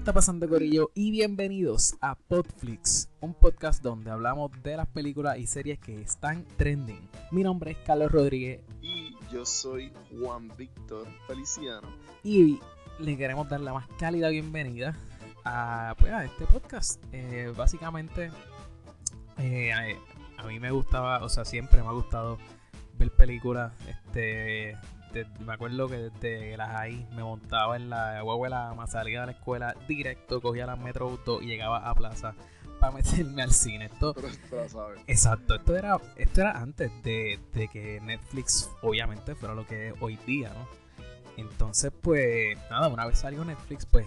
está pasando, Corillo? Y bienvenidos a Podflix, un podcast donde hablamos de las películas y series que están trending. Mi nombre es Carlos Rodríguez. Y yo soy Juan Víctor Feliciano. Y le queremos dar la más cálida bienvenida a, pues, a este podcast. Eh, básicamente, eh, a, a mí me gustaba, o sea, siempre me ha gustado ver películas. Este, me acuerdo que desde las ahí me montaba en la guagua más salía de la escuela directo, cogía la metro y llegaba a plaza para meterme al cine. Esto, exacto, esto era, esto era antes de, de, que Netflix obviamente fuera lo que es hoy día, ¿no? Entonces, pues, nada, una vez salió Netflix, pues,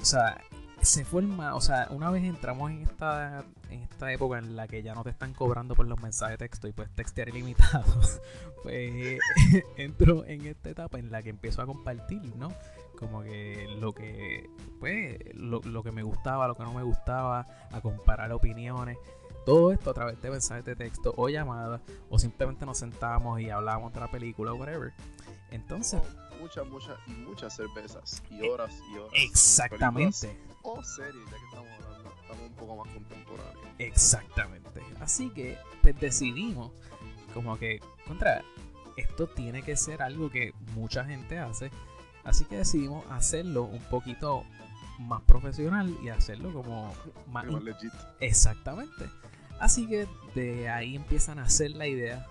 o sea, se forma, o sea, una vez entramos en esta, en esta época en la que ya no te están cobrando por los mensajes de texto y pues textear ilimitado, pues entro en esta etapa en la que empiezo a compartir, ¿no? Como que lo que, pues, lo, lo que me gustaba, lo que no me gustaba, a comparar opiniones. Todo esto a través de mensajes de texto o llamadas, o simplemente nos sentábamos y hablábamos de la película o whatever. Entonces. muchas, muchas y muchas cervezas y horas y horas. Exactamente o series, ya que estamos hablando, estamos un poco más contemporáneos. Exactamente. Así que pues, decidimos como que, contra, esto tiene que ser algo que mucha gente hace. Así que decidimos hacerlo un poquito más profesional y hacerlo como más, legit. Exactamente. Así que de ahí empiezan a hacer la idea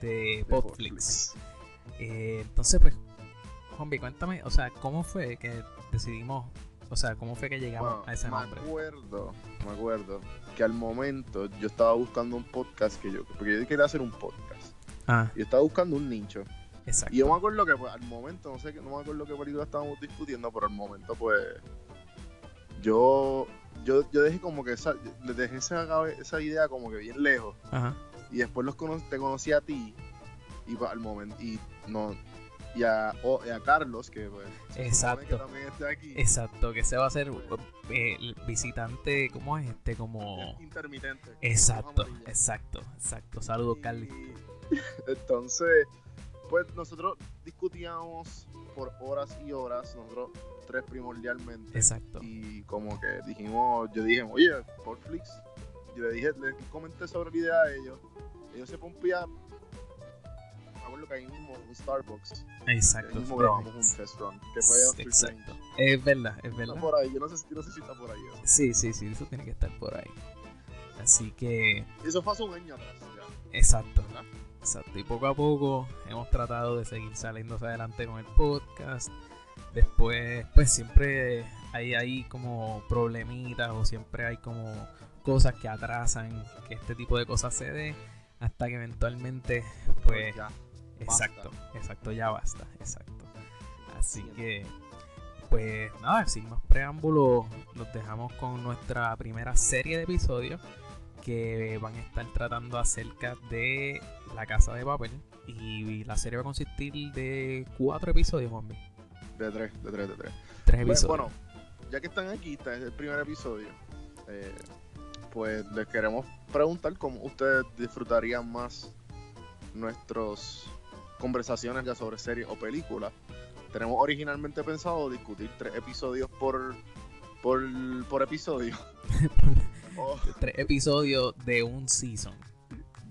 de, Podflix. Eh, entonces, pues, Juanvi, cuéntame, o sea, ¿cómo fue que decidimos o sea, ¿cómo fue que llegamos a ese nombre? Me acuerdo, me acuerdo que al momento yo estaba buscando un podcast que yo, porque yo quería hacer un podcast. Ah. Y estaba buscando un nicho. Exacto. Y yo me acuerdo que pues, al momento, no sé, no me acuerdo qué película estábamos discutiendo, pero al momento pues yo yo, yo dejé como que esa, dejé esa, esa idea como que bien lejos. Ajá. Y después los te conocí a ti y pues, al momento y no y a, Carlos, que pues, exacto, también esté aquí. Exacto, que se va a hacer eh, el visitante, ¿cómo es este? Como... Intermitente. Exacto, exacto, exacto. Saludos, Carlos. Entonces, pues nosotros discutíamos por horas y horas, nosotros tres primordialmente. Exacto. Y como que dijimos, yo dije, oye, Portflix, yo le dije, le comenté sobre la idea a ellos, ellos se que ahí mismo un Starbucks. Exacto. Ahí mismo grabamos un test run, que fue Exacto. Es verdad, es verdad. Está por ahí, yo no sé, no sé si está por ahí. Sí, sí, sí, eso tiene que estar por ahí. Así que... Eso fue hace un año atrás. Ya. Exacto. Exacto. Y poco a poco hemos tratado de seguir saliendo adelante con el podcast. Después, pues siempre hay ahí como problemitas o siempre hay como cosas que atrasan que este tipo de cosas se dé hasta que eventualmente pues, pues ya. Exacto, exacto, ya basta, exacto. Así que, pues nada, sin más preámbulos, los dejamos con nuestra primera serie de episodios que van a estar tratando acerca de la casa de papel. Y la serie va a consistir de cuatro episodios, Juanmi. De tres, de tres, de tres. Tres episodios. Bueno, ya que están aquí, este es el primer episodio. Eh, pues les queremos preguntar cómo ustedes disfrutarían más nuestros conversaciones ya sobre series o películas. Tenemos originalmente pensado discutir tres episodios por, por, por episodio. Tres episodios de un season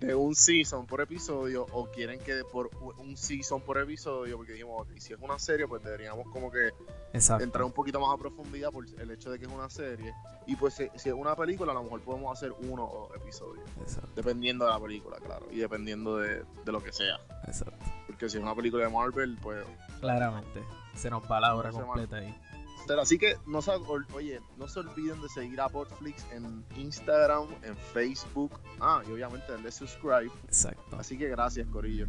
de un season por episodio o quieren que por un season por episodio, porque dijimos, si es una serie, pues deberíamos como que entrar un poquito más a profundidad por el hecho de que es una serie. Y pues si, es una película, a lo mejor podemos hacer uno o dos episodios. Dependiendo de la película, claro. Y dependiendo de, lo que sea. Exacto. Porque si es una película de Marvel, pues... Claramente. Se nos va la hora completa ahí así que no se, oye, no se olviden de seguir a Portflix en Instagram, en Facebook. Ah, y obviamente darle subscribe. Exacto. Así que gracias, Corillo.